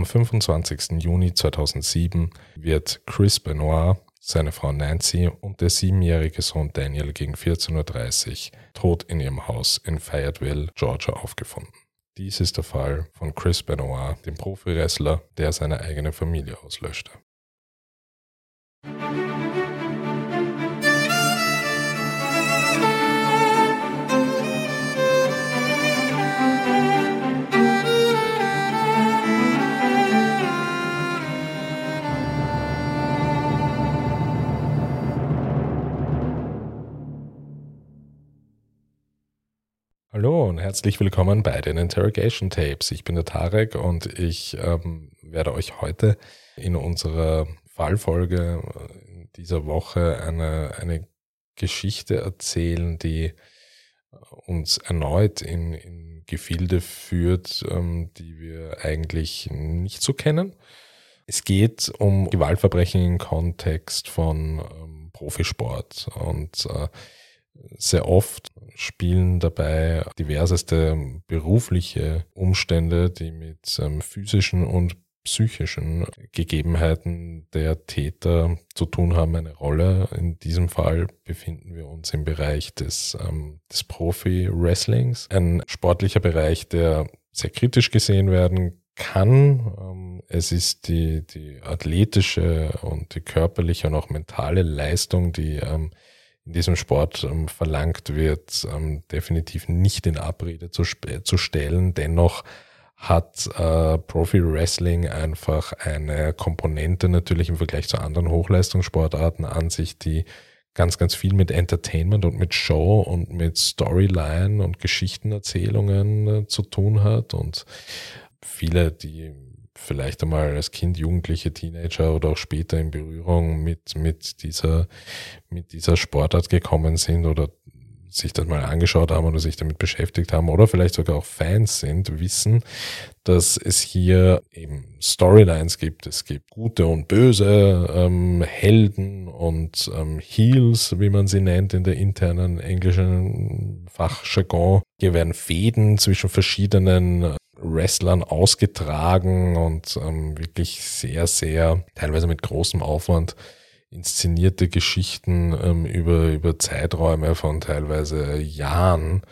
Am 25. Juni 2007 wird Chris Benoit, seine Frau Nancy und der siebenjährige Sohn Daniel gegen 14.30 Uhr tot in ihrem Haus in Fayetteville, Georgia aufgefunden. Dies ist der Fall von Chris Benoit, dem Profi-Wrestler, der seine eigene Familie auslöschte. Hallo und herzlich willkommen bei den Interrogation Tapes. Ich bin der Tarek und ich ähm, werde euch heute in unserer Fallfolge in dieser Woche eine, eine Geschichte erzählen, die uns erneut in, in Gefilde führt, ähm, die wir eigentlich nicht so kennen. Es geht um Gewaltverbrechen im Kontext von ähm, Profisport und äh, sehr oft spielen dabei diverseste berufliche Umstände, die mit ähm, physischen und psychischen Gegebenheiten der Täter zu tun haben, eine Rolle. In diesem Fall befinden wir uns im Bereich des, ähm, des Profi-Wrestlings, ein sportlicher Bereich, der sehr kritisch gesehen werden kann. Ähm, es ist die, die athletische und die körperliche und auch mentale Leistung, die ähm, in diesem Sport ähm, verlangt wird, ähm, definitiv nicht in Abrede zu, zu stellen. Dennoch hat äh, Profi Wrestling einfach eine Komponente natürlich im Vergleich zu anderen Hochleistungssportarten an sich, die ganz, ganz viel mit Entertainment und mit Show und mit Storyline und Geschichtenerzählungen äh, zu tun hat und viele, die vielleicht einmal als Kind, Jugendliche, Teenager oder auch später in Berührung mit, mit dieser, mit dieser Sportart gekommen sind oder sich das mal angeschaut haben oder sich damit beschäftigt haben oder vielleicht sogar auch Fans sind, wissen, dass es hier eben Storylines gibt. Es gibt gute und böse ähm, Helden und ähm, Heels, wie man sie nennt in der internen englischen Fachjargon. Hier werden Fäden zwischen verschiedenen Wrestlern ausgetragen und ähm, wirklich sehr, sehr, teilweise mit großem Aufwand inszenierte Geschichten ähm, über, über Zeiträume von teilweise Jahren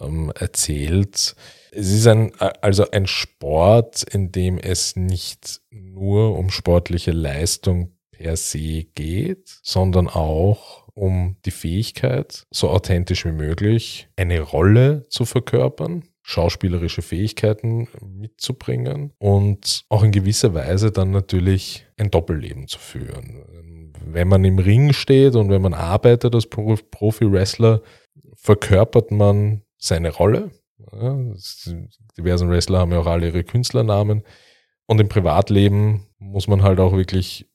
ähm, erzählt. Es ist ein, also ein Sport, in dem es nicht nur um sportliche Leistung per se geht, sondern auch um die Fähigkeit, so authentisch wie möglich eine Rolle zu verkörpern schauspielerische Fähigkeiten mitzubringen und auch in gewisser Weise dann natürlich ein Doppelleben zu führen. Wenn man im Ring steht und wenn man arbeitet als Profi-Wrestler, verkörpert man seine Rolle. Diversen Wrestler haben ja auch alle ihre Künstlernamen. Und im Privatleben muss man halt auch wirklich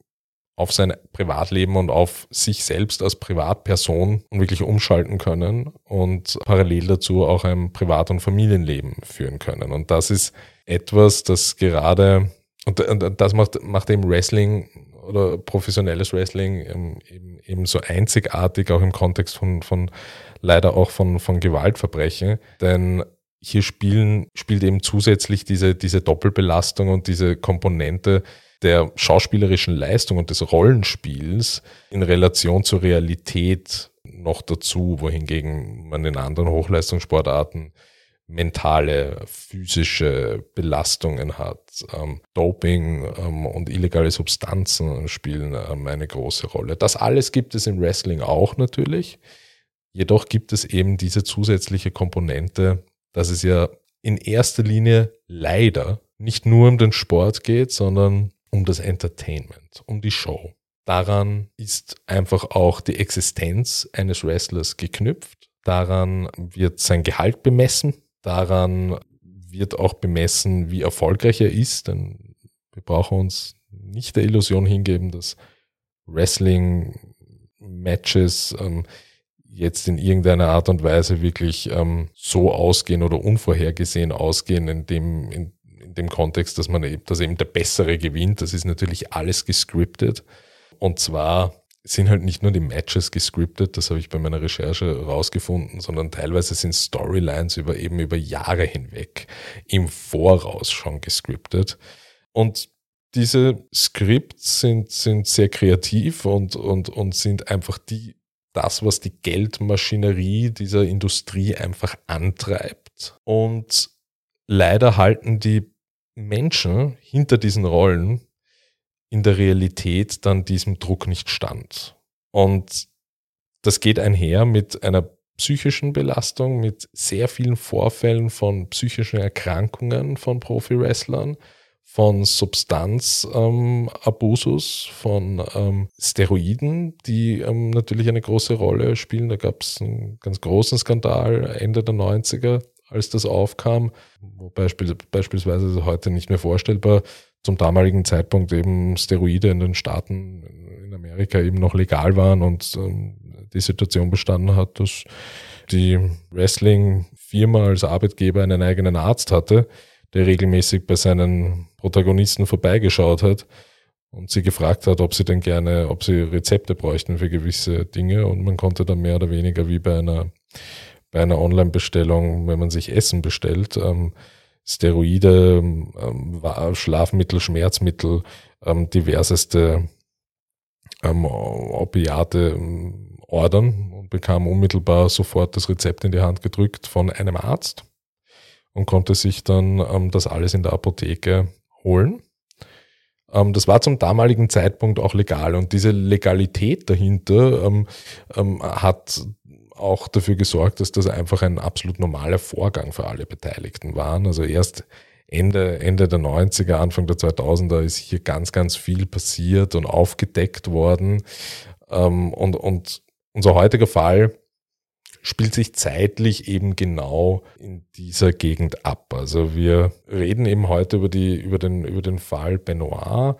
auf sein Privatleben und auf sich selbst als Privatperson wirklich umschalten können und parallel dazu auch ein Privat- und Familienleben führen können. Und das ist etwas, das gerade, und, das macht, macht eben Wrestling oder professionelles Wrestling eben, eben so einzigartig, auch im Kontext von, von leider auch von, von Gewaltverbrechen. Denn hier spielen, spielt eben zusätzlich diese, diese Doppelbelastung und diese Komponente, der schauspielerischen Leistung und des Rollenspiels in Relation zur Realität noch dazu, wohingegen man in anderen Hochleistungssportarten mentale, physische Belastungen hat. Ähm, Doping ähm, und illegale Substanzen spielen ähm, eine große Rolle. Das alles gibt es im Wrestling auch natürlich. Jedoch gibt es eben diese zusätzliche Komponente, dass es ja in erster Linie leider nicht nur um den Sport geht, sondern um das Entertainment, um die Show. Daran ist einfach auch die Existenz eines Wrestlers geknüpft. Daran wird sein Gehalt bemessen. Daran wird auch bemessen, wie erfolgreich er ist. Denn wir brauchen uns nicht der Illusion hingeben, dass Wrestling-Matches ähm, jetzt in irgendeiner Art und Weise wirklich ähm, so ausgehen oder unvorhergesehen ausgehen, in dem, in in dem Kontext, dass man eben, dass eben der Bessere gewinnt. Das ist natürlich alles gescriptet. Und zwar sind halt nicht nur die Matches gescriptet, das habe ich bei meiner Recherche rausgefunden, sondern teilweise sind Storylines über eben über Jahre hinweg im Voraus schon gescriptet. Und diese Skripts sind, sind sehr kreativ und, und, und sind einfach die, das, was die Geldmaschinerie dieser Industrie einfach antreibt. Und leider halten die Menschen hinter diesen Rollen in der Realität dann diesem Druck nicht stand. Und das geht einher mit einer psychischen Belastung, mit sehr vielen Vorfällen von psychischen Erkrankungen von Profi-Wrestlern, von Substanzabusus, ähm, von ähm, Steroiden, die ähm, natürlich eine große Rolle spielen. Da gab es einen ganz großen Skandal Ende der 90er, als das aufkam, beispiel, beispielsweise heute nicht mehr vorstellbar zum damaligen Zeitpunkt eben Steroide in den Staaten in Amerika eben noch legal waren und ähm, die Situation bestanden hat, dass die Wrestling-Firma als Arbeitgeber einen eigenen Arzt hatte, der regelmäßig bei seinen Protagonisten vorbeigeschaut hat und sie gefragt hat, ob sie denn gerne, ob sie Rezepte bräuchten für gewisse Dinge und man konnte dann mehr oder weniger wie bei einer bei einer Online-Bestellung, wenn man sich Essen bestellt, ähm, Steroide, ähm, Schlafmittel, Schmerzmittel, ähm, diverseste ähm, Opiate ähm, ordern und bekam unmittelbar sofort das Rezept in die Hand gedrückt von einem Arzt und konnte sich dann ähm, das alles in der Apotheke holen. Ähm, das war zum damaligen Zeitpunkt auch legal und diese Legalität dahinter ähm, ähm, hat auch dafür gesorgt, dass das einfach ein absolut normaler Vorgang für alle Beteiligten war. Also erst Ende, Ende der 90er, Anfang der 2000er ist hier ganz, ganz viel passiert und aufgedeckt worden. Ähm, und, und unser heutiger Fall spielt sich zeitlich eben genau in dieser Gegend ab. Also wir reden eben heute über, die, über, den, über den Fall Benoit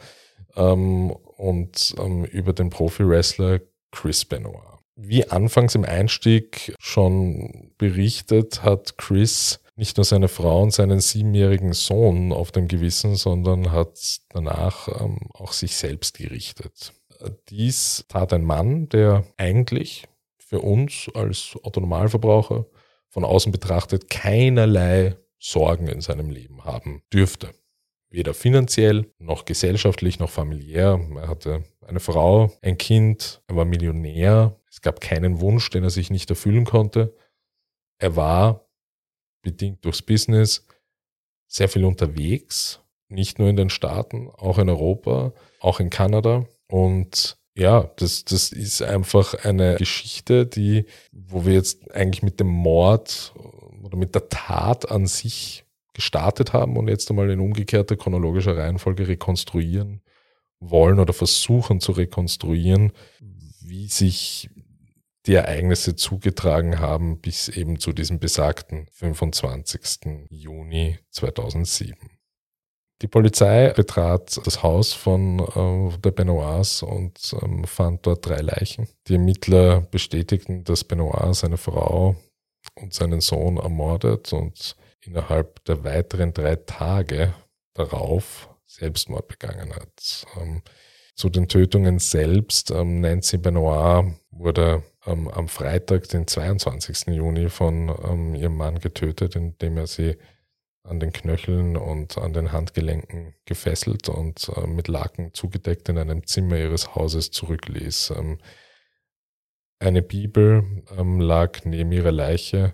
ähm, und ähm, über den Profi-Wrestler Chris Benoit. Wie anfangs im Einstieg schon berichtet, hat Chris nicht nur seine Frau und seinen siebenjährigen Sohn auf dem Gewissen, sondern hat danach ähm, auch sich selbst gerichtet. Dies tat ein Mann, der eigentlich für uns als Autonomalverbraucher von außen betrachtet keinerlei Sorgen in seinem Leben haben dürfte. Weder finanziell, noch gesellschaftlich, noch familiär. Er hatte eine Frau, ein Kind, er war Millionär. Es gab keinen Wunsch, den er sich nicht erfüllen konnte. Er war, bedingt durchs Business, sehr viel unterwegs, nicht nur in den Staaten, auch in Europa, auch in Kanada. Und ja, das, das ist einfach eine Geschichte, die, wo wir jetzt eigentlich mit dem Mord oder mit der Tat an sich gestartet haben und jetzt einmal in umgekehrter chronologischer Reihenfolge rekonstruieren wollen oder versuchen zu rekonstruieren, wie sich die Ereignisse zugetragen haben bis eben zu diesem besagten 25. Juni 2007. Die Polizei betrat das Haus von äh, der Benoits und ähm, fand dort drei Leichen. Die Ermittler bestätigten, dass Benoit seine Frau und seinen Sohn ermordet und innerhalb der weiteren drei Tage darauf Selbstmord begangen hat. Ähm, zu den Tötungen selbst, ähm, Nancy Benoit wurde ähm, am Freitag, den 22. Juni, von ihrem Mann getötet, indem er sie an den Knöcheln und an den Handgelenken gefesselt und äh, mit Laken zugedeckt in einem Zimmer ihres Hauses zurückließ. Eine Bibel lag neben ihrer Leiche.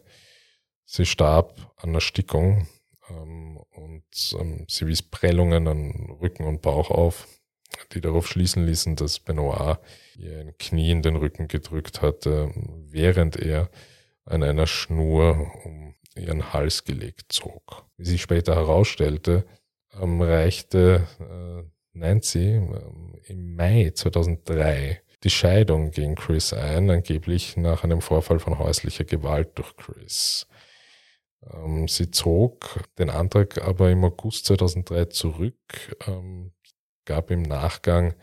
Sie starb an Erstickung ähm, und ähm, sie wies Prellungen an Rücken und Bauch auf, die darauf schließen ließen, dass Benoit ihr ein Knie in den Rücken gedrückt hatte, während er an einer Schnur um ihren Hals gelegt zog. Wie sich später herausstellte, ähm, reichte äh, Nancy ähm, im Mai 2003 die Scheidung gegen Chris ein, angeblich nach einem Vorfall von häuslicher Gewalt durch Chris. Ähm, sie zog den Antrag aber im August 2003 zurück, ähm, gab im Nachgang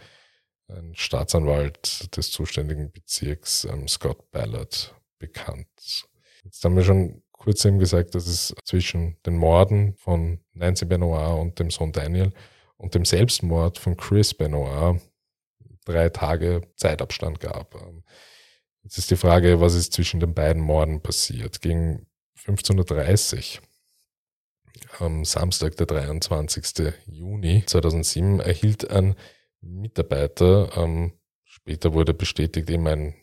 ein Staatsanwalt des zuständigen Bezirks, ähm, Scott Ballard, bekannt. Jetzt haben wir schon kurz eben gesagt, dass es zwischen den Morden von Nancy Benoit und dem Sohn Daniel und dem Selbstmord von Chris Benoit drei Tage Zeitabstand gab. Jetzt ist die Frage, was ist zwischen den beiden Morden passiert? Gegen 1530 am Samstag, der 23. Juni 2007, erhielt ein Mitarbeiter, ähm, später wurde bestätigt eben ein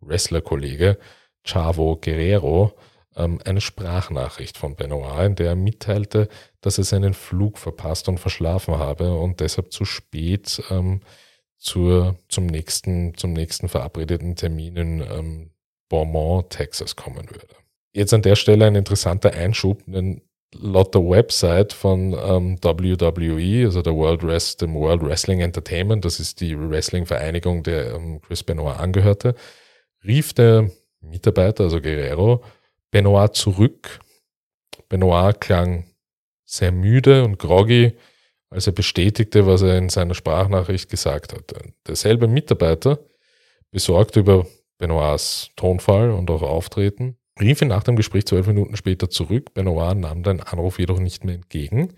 Wrestler-Kollege, Chavo Guerrero, ähm, eine Sprachnachricht von Benoit, in der er mitteilte, dass er seinen Flug verpasst und verschlafen habe und deshalb zu spät ähm, zur, zum, nächsten, zum nächsten verabredeten Termin in ähm, Beaumont, Texas kommen würde. Jetzt an der Stelle ein interessanter Einschub, denn laut der Website von ähm, WWE, also der World, Rest, dem World Wrestling Entertainment, das ist die Wrestling-Vereinigung, der ähm, Chris Benoit angehörte, rief der Mitarbeiter, also Guerrero, Benoit zurück. Benoit klang sehr müde und groggy, als er bestätigte, was er in seiner Sprachnachricht gesagt hatte. Derselbe Mitarbeiter, besorgt über Benoits Tonfall und auch Auftreten, rief ihn nach dem Gespräch zwölf Minuten später zurück. Benoit nahm den Anruf jedoch nicht mehr entgegen.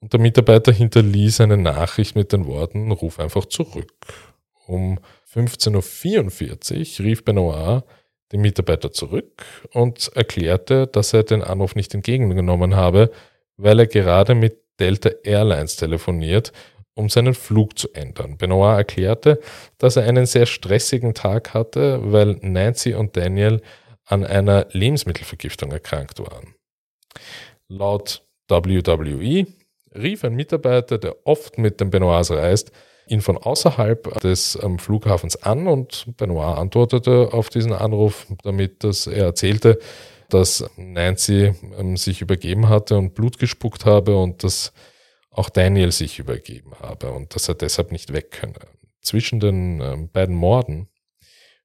Und der Mitarbeiter hinterließ eine Nachricht mit den Worten, ruf einfach zurück. Um 15.44 Uhr rief Benoit den Mitarbeiter zurück und erklärte, dass er den Anruf nicht entgegengenommen habe, weil er gerade mit Delta Airlines telefoniert, um seinen Flug zu ändern. Benoit erklärte, dass er einen sehr stressigen Tag hatte, weil Nancy und Daniel an einer Lebensmittelvergiftung erkrankt waren. Laut WWE rief ein Mitarbeiter, der oft mit den Benoits reist, ihn von außerhalb des ähm, Flughafens an und Benoit antwortete auf diesen Anruf damit, dass er erzählte, dass Nancy ähm, sich übergeben hatte und Blut gespuckt habe und dass auch Daniel sich übergeben habe und dass er deshalb nicht weg könne. Zwischen den ähm, beiden Morden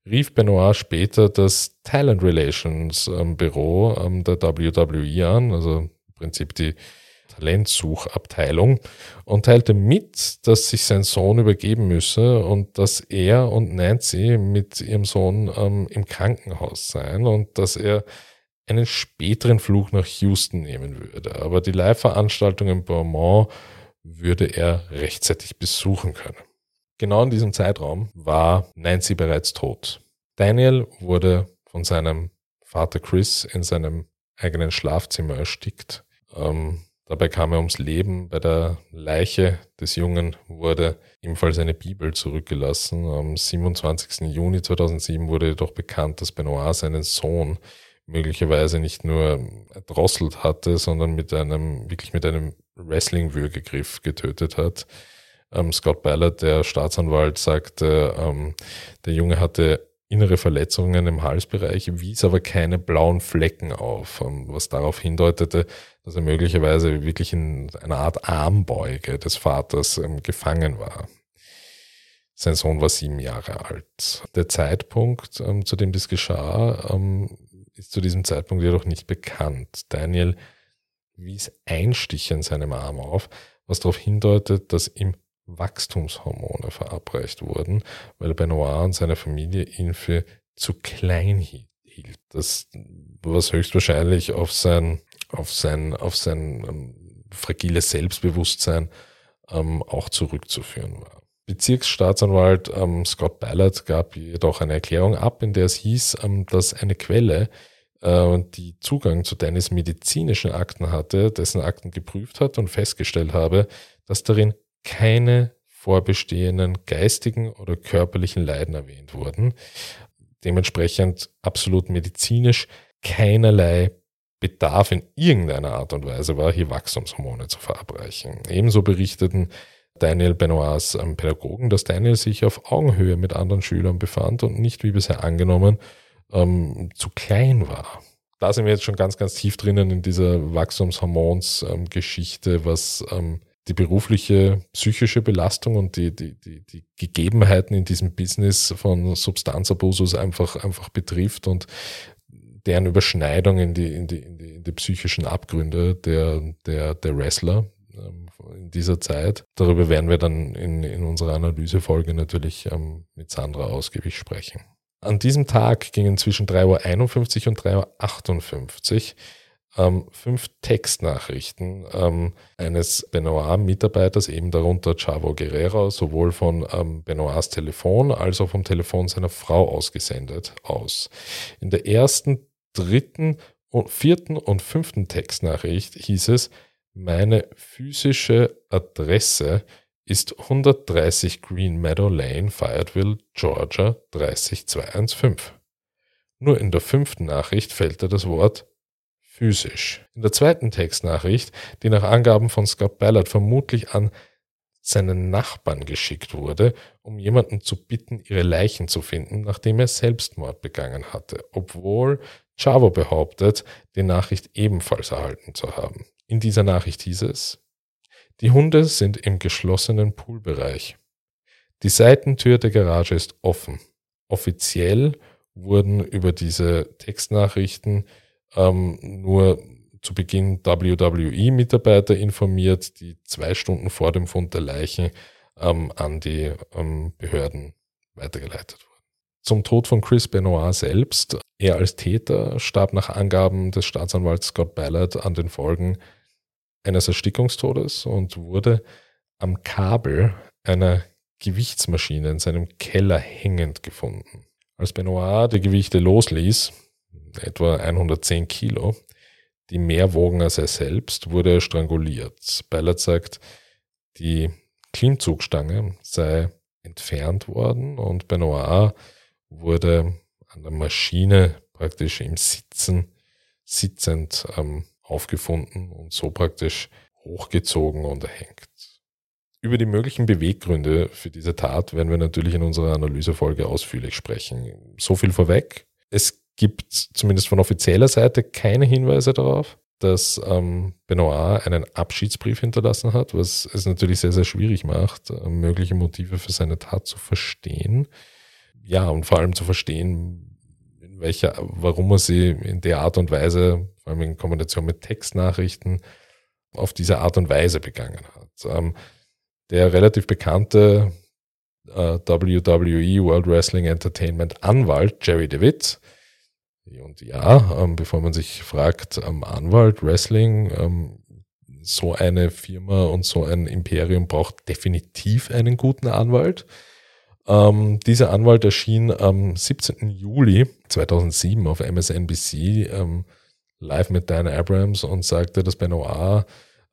rief Benoit später das Talent Relations ähm, Büro ähm, der WWE an, also im Prinzip die Talentsuchabteilung, und teilte mit, dass sich sein Sohn übergeben müsse und dass er und Nancy mit ihrem Sohn ähm, im Krankenhaus seien und dass er einen späteren Flug nach Houston nehmen würde. Aber die Live-Veranstaltung in Beaumont würde er rechtzeitig besuchen können. Genau in diesem Zeitraum war Nancy bereits tot. Daniel wurde von seinem Vater Chris in seinem eigenen Schlafzimmer erstickt. Ähm, dabei kam er ums Leben. Bei der Leiche des Jungen wurde ebenfalls eine Bibel zurückgelassen. Am 27. Juni 2007 wurde jedoch bekannt, dass Benoit seinen Sohn möglicherweise nicht nur erdrosselt hatte, sondern mit einem, wirklich mit einem Wrestling-Würgegriff getötet hat. Ähm, Scott Ballard, der Staatsanwalt, sagte, ähm, der Junge hatte innere Verletzungen im Halsbereich, wies aber keine blauen Flecken auf, ähm, was darauf hindeutete, dass er möglicherweise wirklich in einer Art Armbeuge des Vaters ähm, gefangen war. Sein Sohn war sieben Jahre alt. Der Zeitpunkt, ähm, zu dem das geschah, ist zu diesem Zeitpunkt jedoch nicht bekannt. Daniel wies Einstiche in seinem Arm auf, was darauf hindeutet, dass ihm Wachstumshormone verabreicht wurden, weil Benoit und seine Familie ihn für zu klein hielt. Das, was höchstwahrscheinlich auf sein, auf sein, auf sein ähm, fragiles Selbstbewusstsein ähm, auch zurückzuführen war. Bezirksstaatsanwalt ähm, Scott Ballard gab jedoch eine Erklärung ab, in der es hieß, ähm, dass eine Quelle, äh, die Zugang zu Dennis medizinischen Akten hatte, dessen Akten geprüft hat und festgestellt habe, dass darin keine vorbestehenden geistigen oder körperlichen Leiden erwähnt wurden. Dementsprechend absolut medizinisch keinerlei Bedarf in irgendeiner Art und Weise war, hier Wachstumshormone zu verabreichen. Ebenso berichteten Daniel Benoits ähm, Pädagogen, dass Daniel sich auf Augenhöhe mit anderen Schülern befand und nicht wie bisher angenommen ähm, zu klein war. Da sind wir jetzt schon ganz, ganz tief drinnen in dieser Wachstumshormons-Geschichte, ähm, was ähm, die berufliche psychische Belastung und die, die, die, die Gegebenheiten in diesem Business von Substanzabusus einfach, einfach betrifft und deren Überschneidung in die, in die, in die, in die psychischen Abgründe der, der, der Wrestler ähm, in dieser Zeit. Darüber werden wir dann in, in unserer Analysefolge natürlich ähm, mit Sandra ausgiebig sprechen. An diesem Tag gingen zwischen 3.51 Uhr und 3.58 Uhr ähm, fünf Textnachrichten ähm, eines Benoit-Mitarbeiters, eben darunter Chavo Guerrero, sowohl von ähm, Benoits Telefon als auch vom Telefon seiner Frau ausgesendet aus. In der ersten, dritten vierten und fünften Textnachricht hieß es, meine physische Adresse ist 130 Green Meadow Lane, Fayetteville, Georgia 30215. Nur in der fünften Nachricht fällt da das Wort physisch. In der zweiten Textnachricht, die nach Angaben von Scott Ballard vermutlich an seinen Nachbarn geschickt wurde, um jemanden zu bitten, ihre Leichen zu finden, nachdem er Selbstmord begangen hatte, obwohl Chavo behauptet, die Nachricht ebenfalls erhalten zu haben. In dieser Nachricht hieß es, die Hunde sind im geschlossenen Poolbereich. Die Seitentür der Garage ist offen. Offiziell wurden über diese Textnachrichten ähm, nur zu Beginn WWE-Mitarbeiter informiert, die zwei Stunden vor dem Fund der Leichen ähm, an die ähm, Behörden weitergeleitet wurden. Zum Tod von Chris Benoit selbst. Er als Täter starb nach Angaben des Staatsanwalts Scott Ballard an den Folgen eines Erstickungstodes und wurde am Kabel einer Gewichtsmaschine in seinem Keller hängend gefunden. Als Benoit die Gewichte losließ, etwa 110 Kilo, die mehr wogen als er selbst, wurde er stranguliert. Ballard sagt, die Klimmzugstange sei entfernt worden und Benoit wurde an der Maschine praktisch im Sitzen, sitzend ähm, aufgefunden und so praktisch hochgezogen und erhängt. Über die möglichen Beweggründe für diese Tat werden wir natürlich in unserer Analysefolge ausführlich sprechen. So viel vorweg. Es gibt zumindest von offizieller Seite keine Hinweise darauf, dass ähm, Benoit einen Abschiedsbrief hinterlassen hat, was es natürlich sehr, sehr schwierig macht, äh, mögliche Motive für seine Tat zu verstehen. Ja, und vor allem zu verstehen, in welcher, warum er sie in der Art und Weise, vor allem in Kombination mit Textnachrichten, auf diese Art und Weise begangen hat. Ähm, der relativ bekannte äh, WWE World Wrestling Entertainment Anwalt Jerry DeWitt und ja, ähm, bevor man sich fragt, ähm, Anwalt, Wrestling, ähm, so eine Firma und so ein Imperium braucht definitiv einen guten Anwalt. Ähm, dieser Anwalt erschien am 17. Juli 2007 auf MSNBC ähm, live mit Diane Abrams und sagte, dass Benoit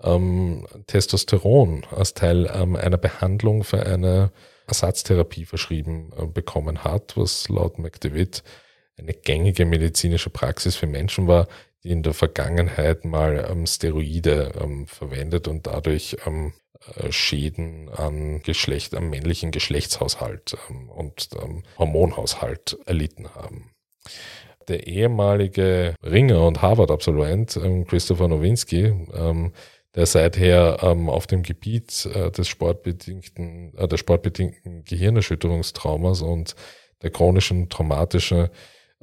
ähm, Testosteron als Teil einer Behandlung für eine Ersatztherapie verschrieben äh, bekommen hat, was laut McDewitt eine gängige medizinische Praxis für Menschen war, die in der Vergangenheit mal ähm, Steroide ähm, verwendet und dadurch ähm, äh, Schäden an Geschlecht, am männlichen Geschlechtshaushalt ähm, und ähm, Hormonhaushalt erlitten haben. Der ehemalige Ringer und Harvard-Absolvent ähm, Christopher Nowinski, der seither auf dem Gebiet äh, des sportbedingten, äh, der sportbedingten Gehirnerschütterungstraumas und der chronischen traumatischen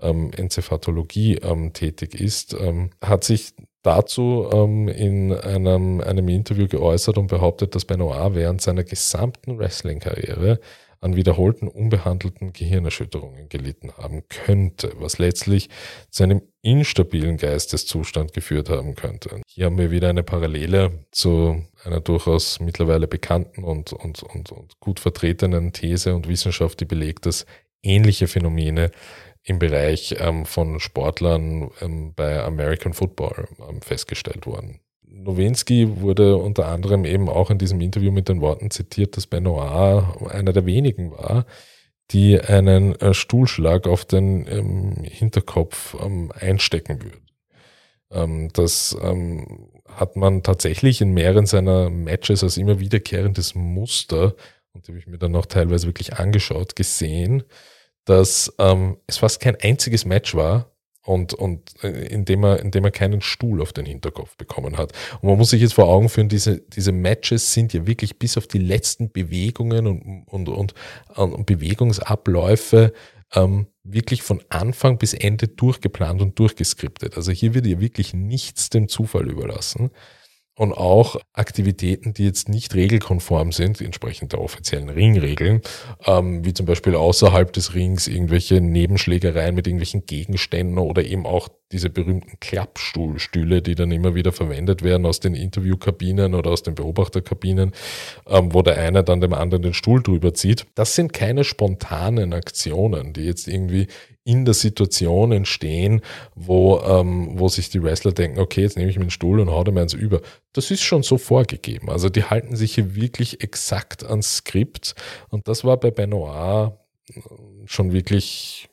ähm, Enzephatologie ähm, tätig ist, ähm, hat sich dazu ähm, in einem, einem Interview geäußert und behauptet, dass Benoit während seiner gesamten Wrestling-Karriere an wiederholten unbehandelten Gehirnerschütterungen gelitten haben könnte, was letztlich zu einem instabilen Geisteszustand geführt haben könnte. Hier haben wir wieder eine Parallele zu einer durchaus mittlerweile bekannten und, und, und, und gut vertretenen These und Wissenschaft, die belegt, dass ähnliche Phänomene im Bereich ähm, von Sportlern ähm, bei American Football ähm, festgestellt worden. Nowinski wurde unter anderem eben auch in diesem Interview mit den Worten zitiert, dass Benoit einer der wenigen war, die einen äh, Stuhlschlag auf den ähm, Hinterkopf ähm, einstecken würden. Ähm, das hat man tatsächlich in mehreren seiner Matches als immer wiederkehrendes Muster, und die habe ich mir dann auch teilweise wirklich angeschaut, gesehen dass ähm, es fast kein einziges Match war und, und äh, indem er, indem er keinen Stuhl auf den Hinterkopf bekommen hat. Und man muss sich jetzt vor Augen führen, diese, diese Matches sind ja wirklich bis auf die letzten Bewegungen und, und, und, und Bewegungsabläufe ähm, wirklich von Anfang bis Ende durchgeplant und durchgeskriptet. Also hier wird ja wirklich nichts dem Zufall überlassen und auch Aktivitäten, die jetzt nicht regelkonform sind, entsprechend der offiziellen Ringregeln, ähm, wie zum Beispiel außerhalb des Rings irgendwelche Nebenschlägereien mit irgendwelchen Gegenständen oder eben auch diese berühmten Klappstuhlstühle, die dann immer wieder verwendet werden aus den Interviewkabinen oder aus den Beobachterkabinen, ähm, wo der eine dann dem anderen den Stuhl drüber zieht. Das sind keine spontanen Aktionen, die jetzt irgendwie in der Situation entstehen, wo, ähm, wo sich die Wrestler denken, okay, jetzt nehme ich mir den Stuhl und hau dem eins über. Das ist schon so vorgegeben. Also die halten sich hier wirklich exakt ans Skript und das war bei Benoit äh, schon wirklich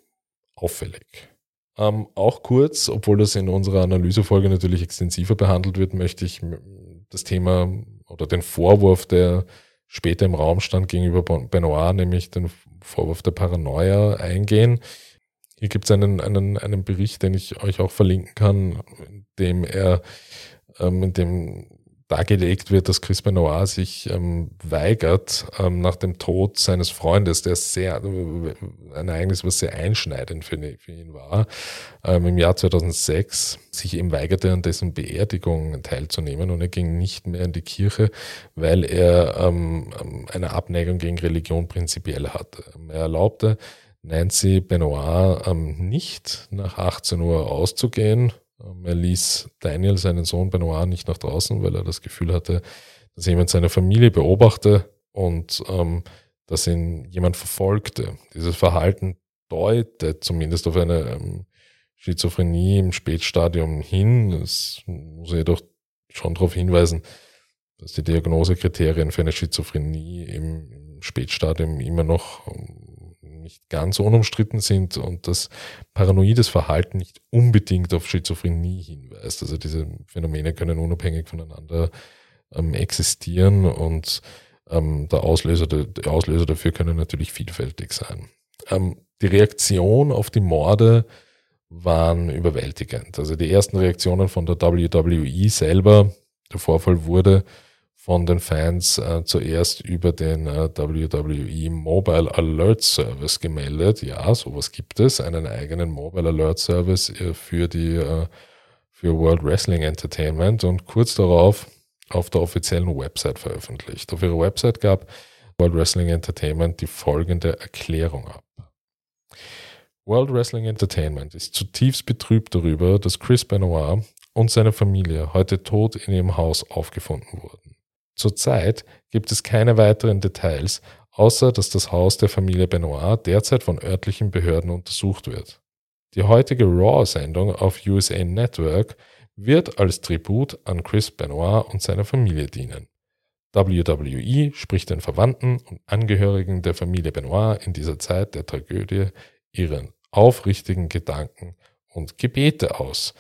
auffällig. Ähm, auch kurz, obwohl das in unserer Analysefolge natürlich extensiver behandelt wird, möchte ich das Thema oder den Vorwurf, der später im Raum stand gegenüber Benoit, nämlich den Vorwurf der Paranoia eingehen. Hier gibt es einen, einen, einen Bericht, den ich euch auch verlinken kann, in dem er, ähm, in dem dargelegt wird, dass Chris Benoit sich ähm, weigert, ähm, nach dem Tod seines Freundes, der sehr, ein Ereignis, was sehr einschneidend für, für ihn war, ähm, im Jahr 2006, sich eben weigerte, an dessen Beerdigung teilzunehmen und er ging nicht mehr in die Kirche, weil er ähm, eine Abneigung gegen Religion prinzipiell hatte. Er erlaubte Nancy Benoit ähm, nicht nach 18 Uhr auszugehen, er ließ Daniel, seinen Sohn Benoit, nicht nach draußen, weil er das Gefühl hatte, dass jemand seine Familie beobachte und ähm, dass ihn jemand verfolgte. Dieses Verhalten deutet zumindest auf eine ähm, Schizophrenie im Spätstadium hin. Es muss jedoch schon darauf hinweisen, dass die Diagnosekriterien für eine Schizophrenie im Spätstadium immer noch ähm, nicht ganz unumstritten sind und dass paranoides Verhalten nicht unbedingt auf Schizophrenie hinweist. Also diese Phänomene können unabhängig voneinander ähm, existieren und ähm, der, Auslöser, der, Auslöser dafür können natürlich vielfältig sein. Ähm, die Reaktion auf die Morde waren überwältigend. Also die ersten Reaktionen von der WWE selber, der Vorfall wurde von den Fans äh, zuerst über den äh, WWE Mobile Alert Service gemeldet. Ja, sowas gibt es, einen eigenen Mobile Alert Service äh, für die äh, für World Wrestling Entertainment und kurz darauf auf der offiziellen Website veröffentlicht. Auf ihrer Website gab World Wrestling Entertainment die folgende Erklärung ab. World Wrestling Entertainment ist zutiefst betrübt darüber, dass Chris Benoit und seine Familie heute tot in ihrem Haus aufgefunden wurden. Zurzeit gibt es keine weiteren Details, außer dass das Haus der Familie Benoit derzeit von örtlichen Behörden untersucht wird. Die heutige Raw-Sendung auf USA Network wird als Tribut an Chris Benoit und seiner Familie dienen. WWE spricht den Verwandten und Angehörigen der Familie Benoit in dieser Zeit der Tragödie ihren aufrichtigen Gedanken und Gebete aus.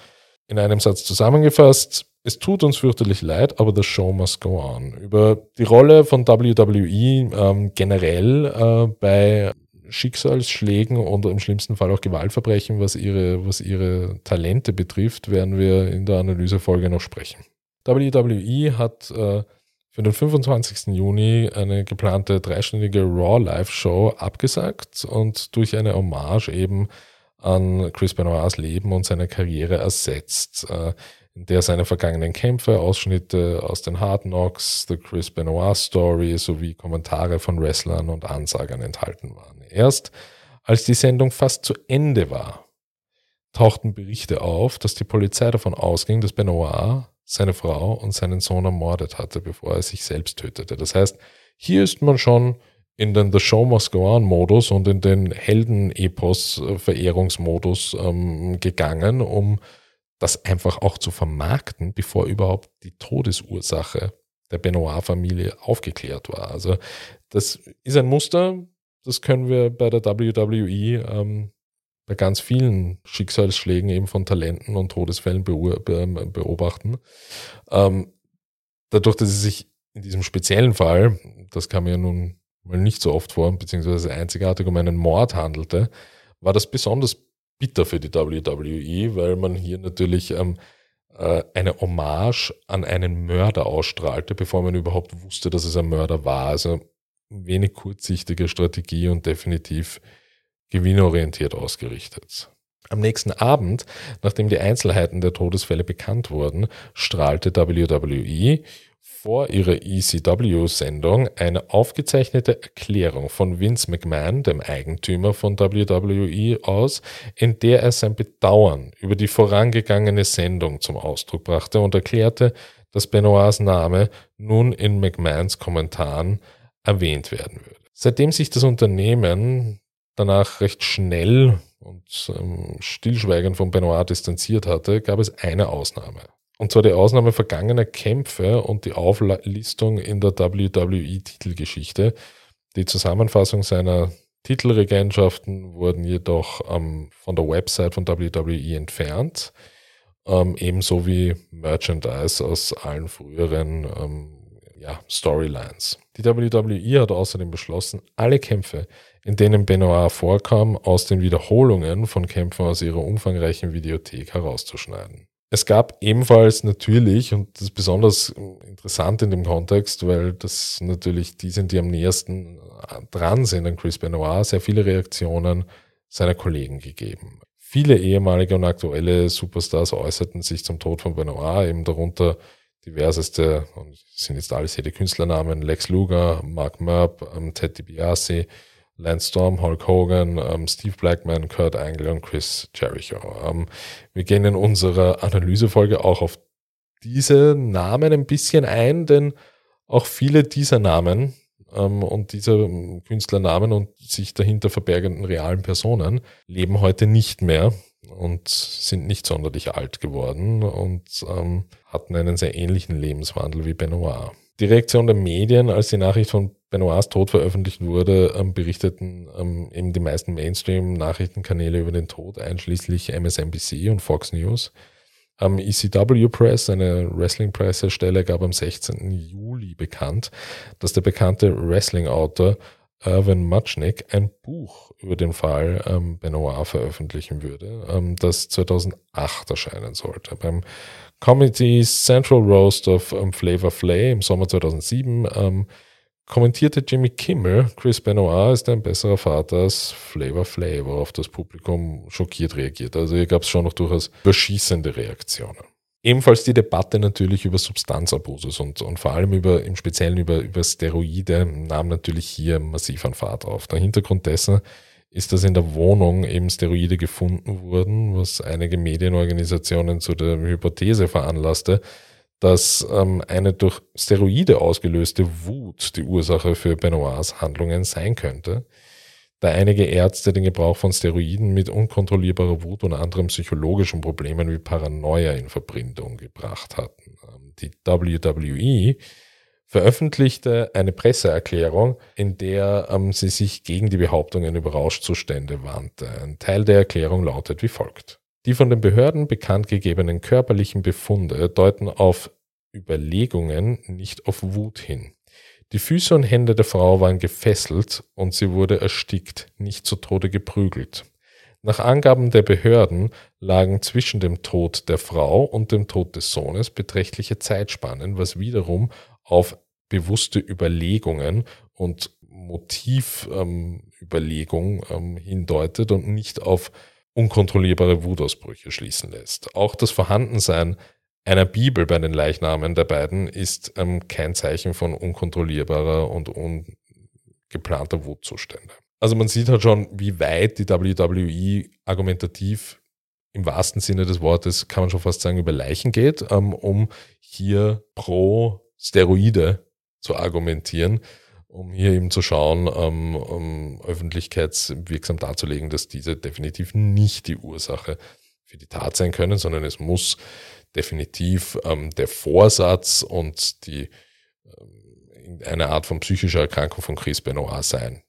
In einem Satz zusammengefasst, es tut uns fürchterlich leid, aber the show must go on. Über die Rolle von WWE ähm, generell äh, bei Schicksalsschlägen und im schlimmsten Fall auch Gewaltverbrechen, was ihre, was ihre Talente betrifft, werden wir in der Analysefolge noch sprechen. WWE hat äh, für den 25. Juni eine geplante dreistündige Raw Live Show abgesagt und durch eine Hommage eben an Chris Benoits Leben und seine Karriere ersetzt. Äh, in der seine vergangenen Kämpfe, Ausschnitte aus den Hard Knocks, The Chris Benoit Story sowie Kommentare von Wrestlern und Ansagern enthalten waren. Erst als die Sendung fast zu Ende war, tauchten Berichte auf, dass die Polizei davon ausging, dass Benoit seine Frau und seinen Sohn ermordet hatte, bevor er sich selbst tötete. Das heißt, hier ist man schon in den The Show Must Go On Modus und in den Helden-Epos-Verehrungsmodus ähm, gegangen, um das einfach auch zu vermarkten, bevor überhaupt die Todesursache der Benoit-Familie aufgeklärt war. Also das ist ein Muster, das können wir bei der WWE ähm, bei ganz vielen Schicksalsschlägen eben von Talenten und Todesfällen beobachten. Ähm, dadurch, dass es sich in diesem speziellen Fall, das kam ja nun mal nicht so oft vor, beziehungsweise einzigartig um einen Mord handelte, war das besonders bitter für die WWE, weil man hier natürlich ähm, äh, eine Hommage an einen Mörder ausstrahlte, bevor man überhaupt wusste, dass es ein Mörder war. Also wenig kurzsichtige Strategie und definitiv gewinnorientiert ausgerichtet. Am nächsten Abend, nachdem die Einzelheiten der Todesfälle bekannt wurden, strahlte WWE vor ihrer ECW-Sendung eine aufgezeichnete Erklärung von Vince McMahon, dem Eigentümer von WWE, aus, in der er sein Bedauern über die vorangegangene Sendung zum Ausdruck brachte und erklärte, dass Benoits Name nun in McMahons Kommentaren erwähnt werden würde. Seitdem sich das Unternehmen danach recht schnell und ähm, stillschweigend von Benoit distanziert hatte, gab es eine Ausnahme. Und zwar die Ausnahme vergangener Kämpfe und die Auflistung in der WWE-Titelgeschichte. Die Zusammenfassung seiner Titelregentschaften wurden jedoch ähm, von der Website von WWE entfernt, ähm, ebenso wie Merchandise aus allen früheren ähm, ja, Storylines. Die WWE hat außerdem beschlossen, alle Kämpfe, in denen Benoit vorkam, aus den Wiederholungen von Kämpfen aus ihrer umfangreichen Videothek herauszuschneiden. Es gab ebenfalls natürlich, und das ist besonders interessant in dem Kontext, weil das natürlich die sind, die am nähersten dran sind an Chris Benoit, sehr viele Reaktionen seiner Kollegen gegeben. Viele ehemalige und aktuelle Superstars äußerten sich zum Tod von Benoit, eben darunter diverseste, und sind jetzt alles die Künstlernamen, Lex Luger, Mark Merb, ähm, Ted DiBiase, Lance Storm, Hulk Hogan, ähm, Steve Blackman, Kurt Angle und Chris Jericho. Ähm, wir gehen in unserer Analysefolge auch auf diese Namen ein bisschen ein, denn auch viele dieser Namen ähm, und dieser ähm, Künstlernamen und sich dahinter verbergenden realen Personen leben heute nicht mehr und sind nicht sonderlich alt geworden und ähm, hatten einen sehr ähnlichen Lebenswandel wie Benoit. Die Reaktion der Medien, als die Nachricht von Benoits Tod veröffentlicht wurde, ähm, berichteten ähm, eben die meisten Mainstream-Nachrichtenkanäle über den Tod, einschließlich MSNBC und Fox News. Ähm, ECW Press, eine Wrestling-Pressestelle, gab am 16. Juli bekannt, dass der bekannte Wrestling-Autor Irvin Muchnick ein Buch über den Fall ähm, Benoit veröffentlichen würde, ähm, das 2008 erscheinen sollte. Beim Comedy Central Roast of um, Flavor Flay im Sommer 2007 ähm, kommentierte Jimmy Kimmel, Chris Benoit ist ein besserer Vater als Flavor Flay, worauf das Publikum schockiert reagiert. Also hier gab es schon noch durchaus überschießende Reaktionen. Ebenfalls die Debatte natürlich über Substanzabusus und, und vor allem über, im Speziellen über, über Steroide nahm natürlich hier massiv an Fahrt auf. Der Hintergrund dessen ist, dass in der Wohnung eben Steroide gefunden wurden, was einige Medienorganisationen zu der Hypothese veranlasste, dass ähm, eine durch Steroide ausgelöste Wut die Ursache für Benoits Handlungen sein könnte, da einige Ärzte den Gebrauch von Steroiden mit unkontrollierbarer Wut und anderen psychologischen Problemen wie Paranoia in Verbindung gebracht hatten. Ähm, die WWE veröffentlichte eine Presseerklärung, in der ähm, sie sich gegen die Behauptungen über Rauschzustände wandte. Ein Teil der Erklärung lautet wie folgt. Die von den Behörden bekannt gegebenen körperlichen Befunde deuten auf Überlegungen, nicht auf Wut hin. Die Füße und Hände der Frau waren gefesselt und sie wurde erstickt, nicht zu Tode geprügelt. Nach Angaben der Behörden lagen zwischen dem Tod der Frau und dem Tod des Sohnes beträchtliche Zeitspannen, was wiederum auf bewusste Überlegungen und Motivüberlegung ähm, ähm, hindeutet und nicht auf unkontrollierbare Wutausbrüche schließen lässt. Auch das Vorhandensein einer Bibel bei den Leichnamen der beiden ist ähm, kein Zeichen von unkontrollierbarer und ungeplanter Wutzustände. Also man sieht halt schon, wie weit die WWE argumentativ im wahrsten Sinne des Wortes, kann man schon fast sagen, über Leichen geht, ähm, um hier pro Steroide zu argumentieren, um hier eben zu schauen, ähm, um öffentlichkeitswirksam darzulegen, dass diese definitiv nicht die Ursache für die Tat sein können, sondern es muss definitiv ähm, der Vorsatz und die ähm, eine Art von psychischer Erkrankung von Chris Benoit sein,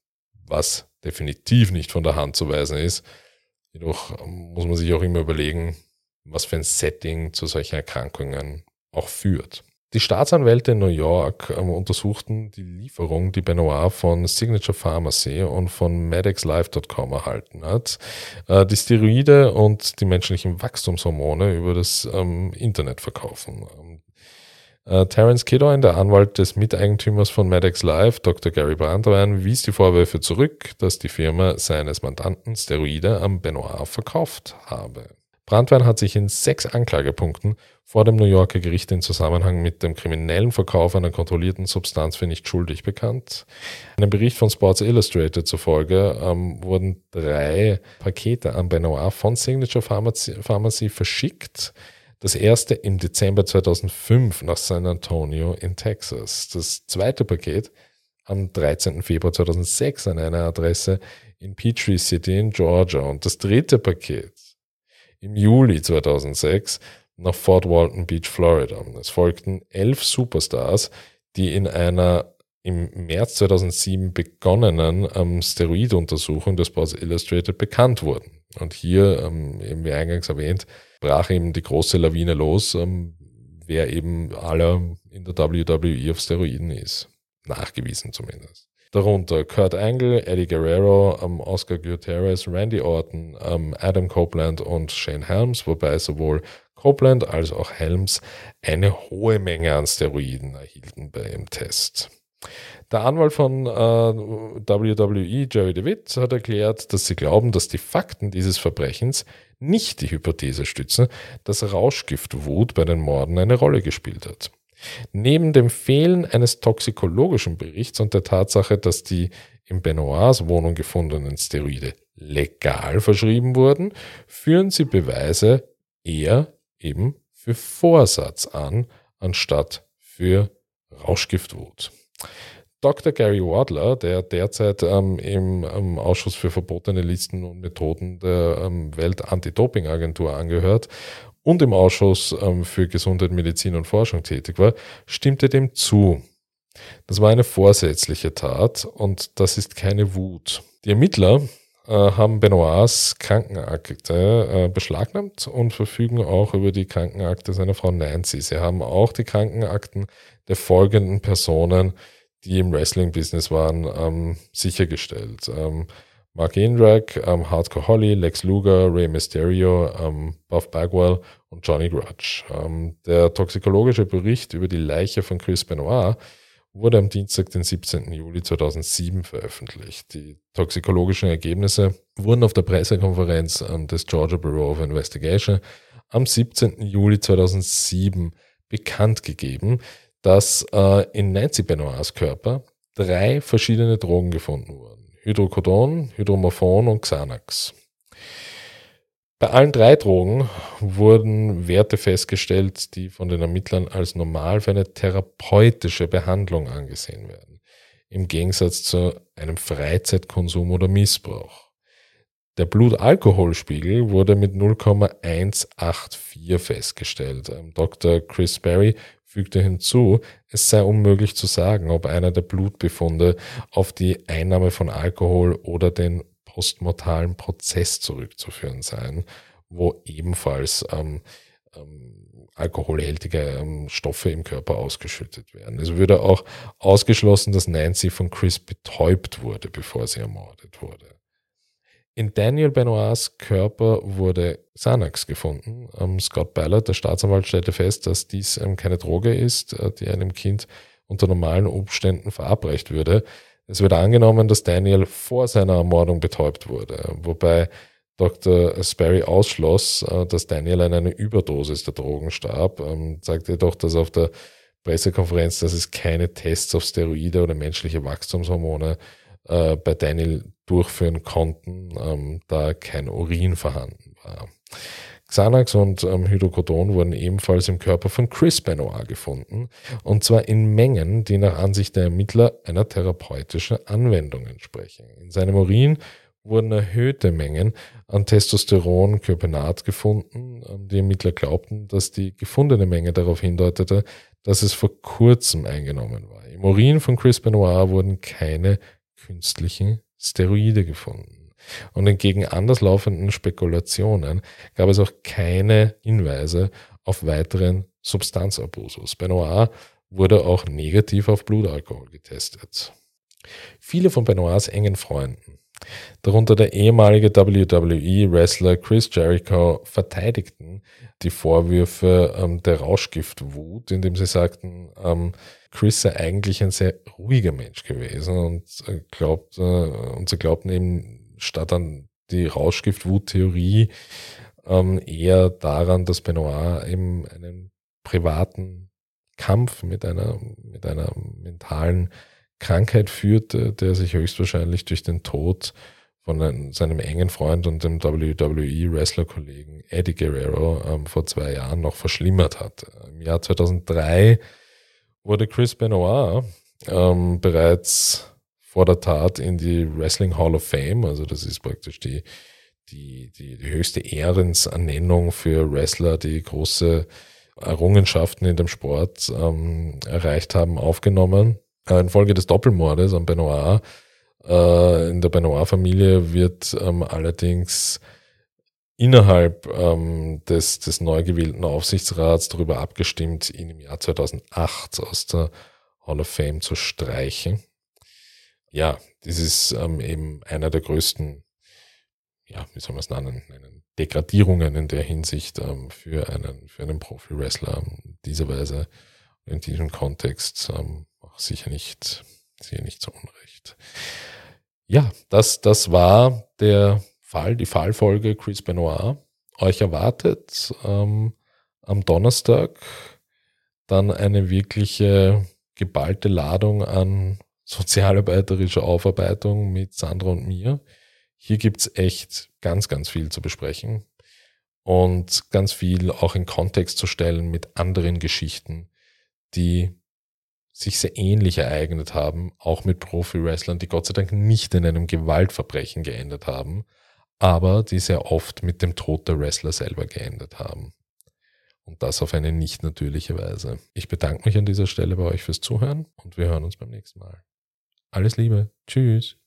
was definitiv nicht von der Hand zu weisen ist. Jedoch muss man sich auch immer überlegen, was für ein Setting zu solchen Erkrankungen auch führt. Die Staatsanwälte in New York ähm, untersuchten die Lieferung, die Benoit von Signature Pharmacy und von MedexLife.com erhalten hat, äh, die Steroide und die menschlichen Wachstumshormone über das ähm, Internet verkaufen. Ähm, äh, Terence Kiddoin, der Anwalt des Miteigentümers von Medex Life, Dr. Gary Brandwein, wies die Vorwürfe zurück, dass die Firma seines Mandanten Steroide am Benoit verkauft habe. Brandwein hat sich in sechs Anklagepunkten vor dem New Yorker Gericht in Zusammenhang mit dem kriminellen Verkauf einer kontrollierten Substanz für nicht schuldig bekannt. Einem Bericht von Sports Illustrated zufolge ähm, wurden drei Pakete an Benoit von Signature Pharmacy, Pharmacy verschickt. Das erste im Dezember 2005 nach San Antonio in Texas. Das zweite Paket am 13. Februar 2006 an einer Adresse in Peachtree City in Georgia. Und das dritte Paket im Juli 2006 nach Fort Walton Beach, Florida. Es folgten elf Superstars, die in einer im März 2007 begonnenen ähm, Steroiduntersuchung des Sports Illustrated bekannt wurden. Und hier, ähm, eben wie eingangs erwähnt, brach eben die große Lawine los, ähm, wer eben aller in der WWE auf Steroiden ist. Nachgewiesen zumindest. Darunter Kurt Angle, Eddie Guerrero, ähm, Oscar Gutierrez, Randy Orton, ähm, Adam Copeland und Shane Helms, wobei sowohl Copeland als auch Helms eine hohe Menge an Steroiden erhielten bei dem Test. Der Anwalt von äh, WWE, Jerry DeWitt, hat erklärt, dass sie glauben, dass die Fakten dieses Verbrechens nicht die Hypothese stützen, dass Rauschgiftwut bei den Morden eine Rolle gespielt hat. Neben dem Fehlen eines toxikologischen Berichts und der Tatsache, dass die in Benoits Wohnung gefundenen Steroide legal verschrieben wurden, führen sie Beweise eher eben für Vorsatz an, anstatt für Rauschgiftwut. Dr. Gary Wadler, der derzeit ähm, im, im, Ausschuss für verbotene Listen und Methoden der ähm, Welt-Anti-Doping-Agentur angehört und im Ausschuss ähm, für Gesundheit, Medizin und Forschung tätig war, stimmte dem zu. Das war eine vorsätzliche Tat und das ist keine Wut. Die Ermittler äh, haben Benoits Krankenakte äh, beschlagnahmt und verfügen auch über die Krankenakte seiner Frau Nancy. Sie haben auch die Krankenakten der folgenden Personen, die im Wrestling-Business waren, ähm, sichergestellt. Ähm, Mark Indrak, ähm, Hardcore Holly, Lex Luger, Rey Mysterio, ähm, Buff Bagwell und Johnny Grudge. Ähm, der toxikologische Bericht über die Leiche von Chris Benoit wurde am Dienstag, den 17. Juli 2007 veröffentlicht. Die toxikologischen Ergebnisse wurden auf der Pressekonferenz ähm, des Georgia Bureau of Investigation am 17. Juli 2007 bekannt gegeben, dass äh, in Nancy Benoits Körper drei verschiedene Drogen gefunden wurden. Hydrocodon, Hydromorphon und Xanax. Bei allen drei Drogen wurden Werte festgestellt, die von den Ermittlern als normal für eine therapeutische Behandlung angesehen werden, im Gegensatz zu einem Freizeitkonsum oder Missbrauch. Der Blutalkoholspiegel wurde mit 0,184 festgestellt. Dr. Chris Berry fügte hinzu, es sei unmöglich zu sagen, ob einer der Blutbefunde auf die Einnahme von Alkohol oder den postmortalen Prozess zurückzuführen seien, wo ebenfalls ähm, ähm, alkoholhältige ähm, Stoffe im Körper ausgeschüttet werden. Es würde auch ausgeschlossen, dass Nancy von Chris betäubt wurde, bevor sie ermordet wurde. In Daniel Benoits Körper wurde Xanax gefunden. Ähm, Scott Ballard, der Staatsanwalt, stellte fest, dass dies ähm, keine Droge ist, äh, die einem Kind unter normalen Umständen verabreicht würde. Es wird angenommen, dass Daniel vor seiner Ermordung betäubt wurde, wobei Dr. Sperry ausschloss, äh, dass Daniel an einer Überdosis der Drogen starb, ähm, sagte jedoch, dass auf der Pressekonferenz, dass es keine Tests auf Steroide oder menschliche Wachstumshormone äh, bei Daniel durchführen konnten, ähm, da kein Urin vorhanden war. Xanax und ähm, Hydrocodon wurden ebenfalls im Körper von Chris Benoit gefunden, und zwar in Mengen, die nach Ansicht der Ermittler einer therapeutischen Anwendung entsprechen. In seinem Urin wurden erhöhte Mengen an Testosteron Kypenat gefunden. Ähm, die Ermittler glaubten, dass die gefundene Menge darauf hindeutete, dass es vor kurzem eingenommen war. Im Urin von Chris Benoit wurden keine künstlichen Steroide gefunden. Und entgegen anderslaufenden Spekulationen gab es auch keine Hinweise auf weiteren Substanzabusus. Benoit wurde auch negativ auf Blutalkohol getestet. Viele von Benoits engen Freunden, darunter der ehemalige WWE-Wrestler Chris Jericho, verteidigten die Vorwürfe ähm, der Rauschgiftwut, indem sie sagten, ähm, Chris sei eigentlich ein sehr ruhiger Mensch gewesen und äh, glaubt, äh, und sie glaubten eben, statt an die Rauschgiftwut-Theorie, ähm, eher daran, dass Benoit eben einen privaten Kampf mit einer, mit einer mentalen Krankheit führte, der sich höchstwahrscheinlich durch den Tod von einem, seinem engen Freund und dem WWE-Wrestler-Kollegen Eddie Guerrero ähm, vor zwei Jahren noch verschlimmert hat. Im Jahr 2003 wurde Chris Benoit ähm, bereits vor der Tat in die Wrestling Hall of Fame, also das ist praktisch die, die, die, die höchste Ehrensernennung für Wrestler, die große Errungenschaften in dem Sport ähm, erreicht haben, aufgenommen. Äh, infolge des Doppelmordes an Benoit äh, in der Benoit-Familie wird ähm, allerdings innerhalb ähm, des, des neu gewählten Aufsichtsrats darüber abgestimmt, ihn im Jahr 2008 aus der Hall of Fame zu streichen. Ja, das ist ähm, eben einer der größten, ja, wie soll man es nennen, Degradierungen in der Hinsicht ähm, für einen, für einen Profi-Wrestler. Dieser Weise, in diesem Kontext, ähm, auch sicher nicht, sicher nicht so unrecht. Ja, das, das war der Fall, die Fallfolge Chris Benoit. Euch erwartet ähm, am Donnerstag dann eine wirkliche geballte Ladung an sozialarbeiterischer Aufarbeitung mit Sandra und mir. Hier gibt's echt ganz, ganz viel zu besprechen und ganz viel auch in Kontext zu stellen mit anderen Geschichten, die sich sehr ähnlich ereignet haben, auch mit Profi-Wrestlern, die Gott sei Dank nicht in einem Gewaltverbrechen geendet haben, aber die sehr oft mit dem Tod der Wrestler selber geendet haben. Und das auf eine nicht natürliche Weise. Ich bedanke mich an dieser Stelle bei euch fürs Zuhören und wir hören uns beim nächsten Mal. Alles Liebe. Tschüss.